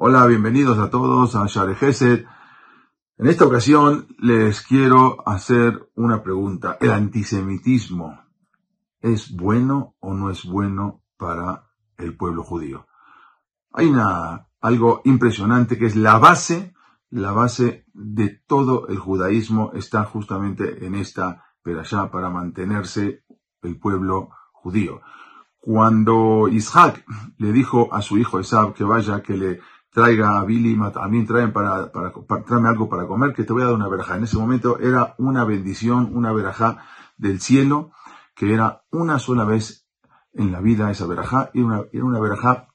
Hola, bienvenidos a todos a Share Gesed. En esta ocasión les quiero hacer una pregunta. ¿El antisemitismo es bueno o no es bueno para el pueblo judío? Hay una, algo impresionante que es la base, la base de todo el judaísmo está justamente en esta perashá para mantenerse el pueblo judío. Cuando Isaac le dijo a su hijo Esab que vaya, que le traiga a Billy, a mí traen para, para, tráeme algo para comer, que te voy a dar una verajá. En ese momento era una bendición, una verajá del cielo, que era una sola vez en la vida esa verajá, y una, era una verajá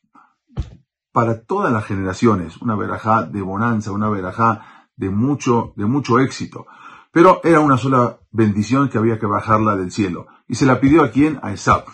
para todas las generaciones, una verajá de bonanza, una verajá de mucho, de mucho éxito. Pero era una sola bendición que había que bajarla del cielo. Y se la pidió a quién? A Esab.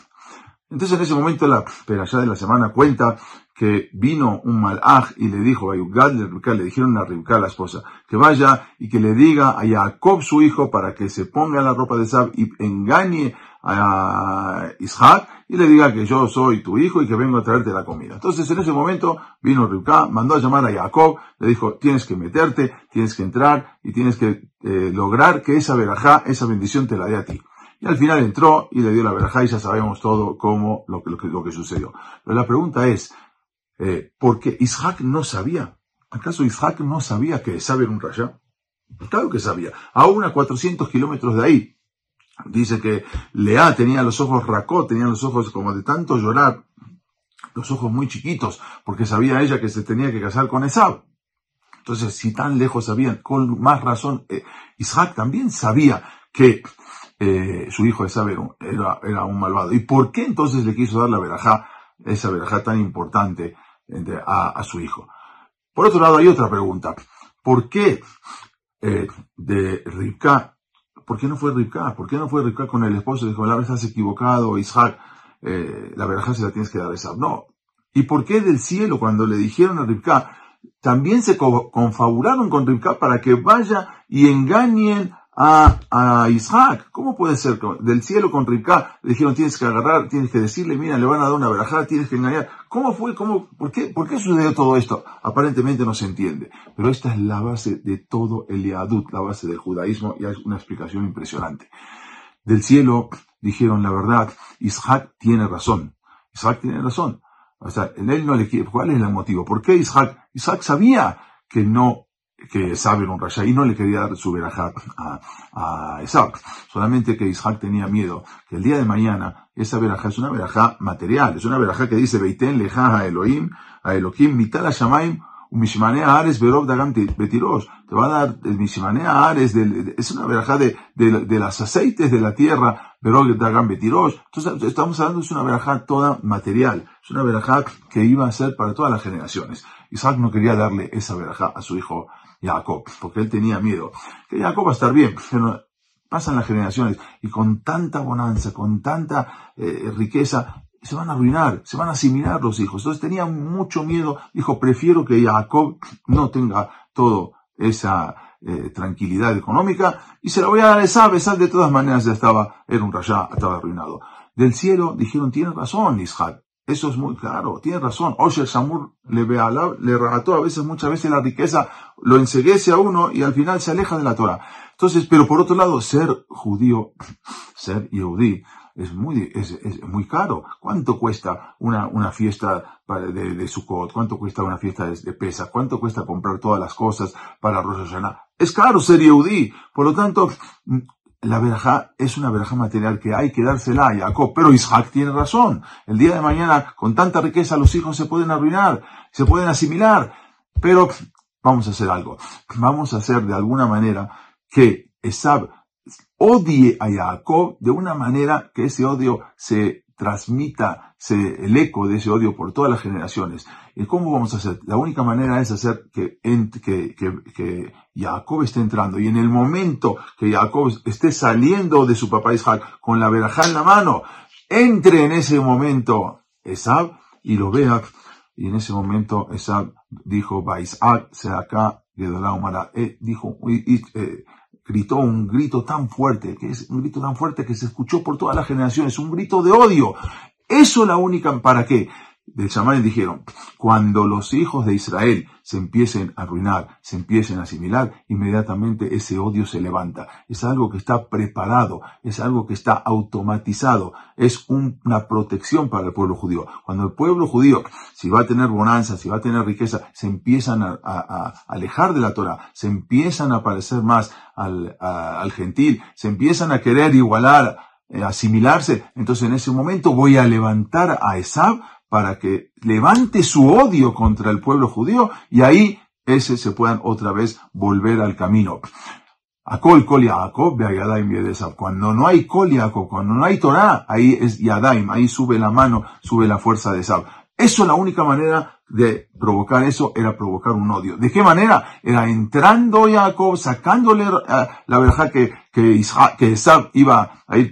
Entonces en ese momento la perashá de la semana cuenta que vino un malaj y le dijo a le dijeron a Rivka, la esposa, que vaya y que le diga a Jacob, su hijo, para que se ponga la ropa de Sab y engañe a Isaac y le diga que yo soy tu hijo y que vengo a traerte la comida. Entonces en ese momento vino Rivka, mandó a llamar a Jacob, le dijo, tienes que meterte, tienes que entrar y tienes que eh, lograr que esa verajá, esa bendición te la dé a ti. Y al final entró y le dio la verajá y ya sabemos todo cómo, lo que, lo que, sucedió. Pero la pregunta es, eh, porque Isaac no sabía. ¿Acaso Isaac no sabía que saber un rayá? Claro que sabía. Aún a 400 kilómetros de ahí. Dice que Lea tenía los ojos racó, tenía los ojos como de tanto llorar, los ojos muy chiquitos, porque sabía ella que se tenía que casar con Esab. Entonces, si tan lejos sabían, con más razón, eh, Isaac también sabía que eh, su hijo Esab era, era, un malvado. ¿Y por qué entonces le quiso dar la verajá, esa verajá tan importante a, su hijo. Por otro lado, hay otra pregunta. ¿Por qué eh, de Rivka, por qué no fue Rivka? ¿Por qué no fue Rivka con el esposo? Dijo, la verdad has equivocado, Isaac, eh, la verdad se la tienes que dar a Isaac. No. ¿Y por qué del cielo, cuando le dijeron a Rivka, también se confabularon con Rivka para que vaya y engañen a, a Isaac. ¿Cómo puede ser? Del cielo con Rivka le dijeron tienes que agarrar, tienes que decirle, mira, le van a dar una verajada, tienes que engañar. ¿Cómo fue? ¿Cómo? ¿Por qué? ¿Por qué sucedió todo esto? Aparentemente no se entiende. Pero esta es la base de todo el Yadut, la base del judaísmo, y hay una explicación impresionante. Del cielo dijeron la verdad, Isaac tiene razón. Isaac tiene razón. O sea, en él no le quiere, ¿cuál es el motivo? ¿Por qué Isaac? Isaac sabía que no que Esab era un rasha y no le quería dar su verajá a, a Isaac. Solamente que Isaac tenía miedo que el día de mañana esa verajá es una verajá material, es una verajá que dice Beiten leja a Elohim, a Elohim, mital a Shamaim, Mishmanea Ares Berov Dagam Betirosh. Te va a dar el Mishmanea Ares, es una verajá de, de, de las aceites de la tierra, Berov Dagam Betirosh. Entonces, estamos hablando de una verajá toda material. Es una verajá que iba a ser para todas las generaciones. Isaac no quería darle esa verajá a su hijo Jacob, porque él tenía miedo. Que Jacob va a estar bien, pero pasan las generaciones y con tanta bonanza, con tanta eh, riqueza, se van a arruinar, se van a asimilar los hijos. Entonces tenía mucho miedo, dijo, prefiero que Jacob no tenga todo esa eh, tranquilidad económica y se la voy a dar a Esab, de todas maneras ya estaba, era un rayá, estaba arruinado. Del cielo dijeron, tiene razón Ishak, eso es muy claro, tiene razón. Osher Samur le le regató a veces, muchas veces la riqueza lo enseguece a uno y al final se aleja de la Torah. Entonces, pero por otro lado, ser judío, ser yehudí, es muy, es, es, muy caro. ¿Cuánto cuesta una, una fiesta de, de Sukkot? ¿Cuánto cuesta una fiesta de, de Pesa? ¿Cuánto cuesta comprar todas las cosas para Rosh Hashanah? Es caro ser yehudí. Por lo tanto, la verajá es una verajá material que hay que dársela a Jacob, pero Isaac tiene razón. El día de mañana, con tanta riqueza, los hijos se pueden arruinar, se pueden asimilar. Pero vamos a hacer algo. Vamos a hacer de alguna manera que Esab odie a Jacob de una manera que ese odio se transmita el eco de ese odio por todas las generaciones. ¿Y cómo vamos a hacer? La única manera es hacer que, que, que, Jacob esté entrando y en el momento que Jacob esté saliendo de su papá Isaac con la verajá en la mano, entre en ese momento Esab y lo vea. Y en ese momento Esab dijo, Isaac se acá, eh, dijo, eh, gritó un grito tan fuerte, que es un grito tan fuerte que se escuchó por todas las generaciones, un grito de odio. Eso la única, ¿para qué? De Shammai dijeron, cuando los hijos de Israel se empiecen a arruinar, se empiecen a asimilar, inmediatamente ese odio se levanta. Es algo que está preparado, es algo que está automatizado, es una protección para el pueblo judío. Cuando el pueblo judío, si va a tener bonanza, si va a tener riqueza, se empiezan a, alejar de la Torah, se empiezan a parecer más al, al gentil, se empiezan a querer igualar, eh, asimilarse, entonces en ese momento voy a levantar a Esab para que levante su odio contra el pueblo judío y ahí ese se puedan otra vez volver al camino. Akol kol Yaakov Yadaim Cuando no hay kol cuando no hay Torah, ahí es Yadaim, ahí sube la mano, sube la fuerza de Esab. Eso la única manera de provocar eso era provocar un odio. ¿De qué manera? Era entrando Jacob, sacándole eh, la verdad que, que, que iba a ir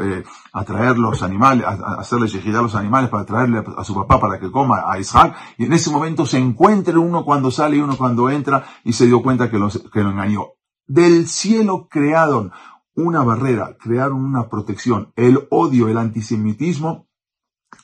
eh, a traer los animales, a, hacerle a los animales para traerle a su papá para que coma a Isaac. Y en ese momento se encuentra uno cuando sale y uno cuando entra y se dio cuenta que, que lo engañó. Del cielo crearon una barrera, crearon una protección. El odio, el antisemitismo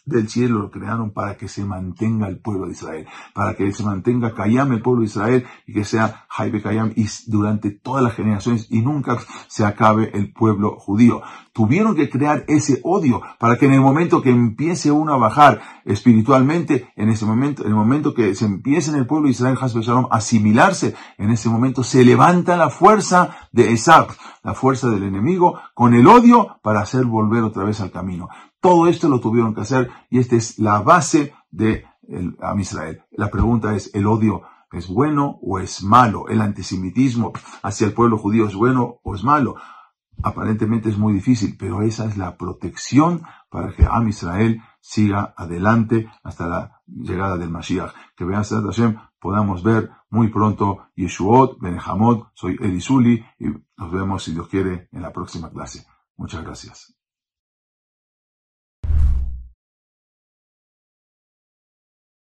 del cielo lo crearon para que se mantenga el pueblo de Israel, para que se mantenga Kayam el pueblo de Israel y que sea Jaibe Kayam y durante todas las generaciones y nunca se acabe el pueblo judío. Tuvieron que crear ese odio para que en el momento que empiece uno a bajar espiritualmente, en ese momento, en el momento que se empiece en el pueblo de Israel, Shalom, a asimilarse, en ese momento se levanta la fuerza de Esab, la fuerza del enemigo, con el odio para hacer volver otra vez al camino. Todo esto lo tuvieron que hacer y esta es la base de el, Am Israel. La pregunta es, ¿el odio es bueno o es malo? ¿El antisemitismo hacia el pueblo judío es bueno o es malo? Aparentemente es muy difícil, pero esa es la protección para que Am Israel siga adelante hasta la llegada del Mashiach. Que vean Hashem, podamos ver muy pronto Yeshuot, Benejamot, soy Elisuli y nos vemos si Dios quiere en la próxima clase. Muchas gracias.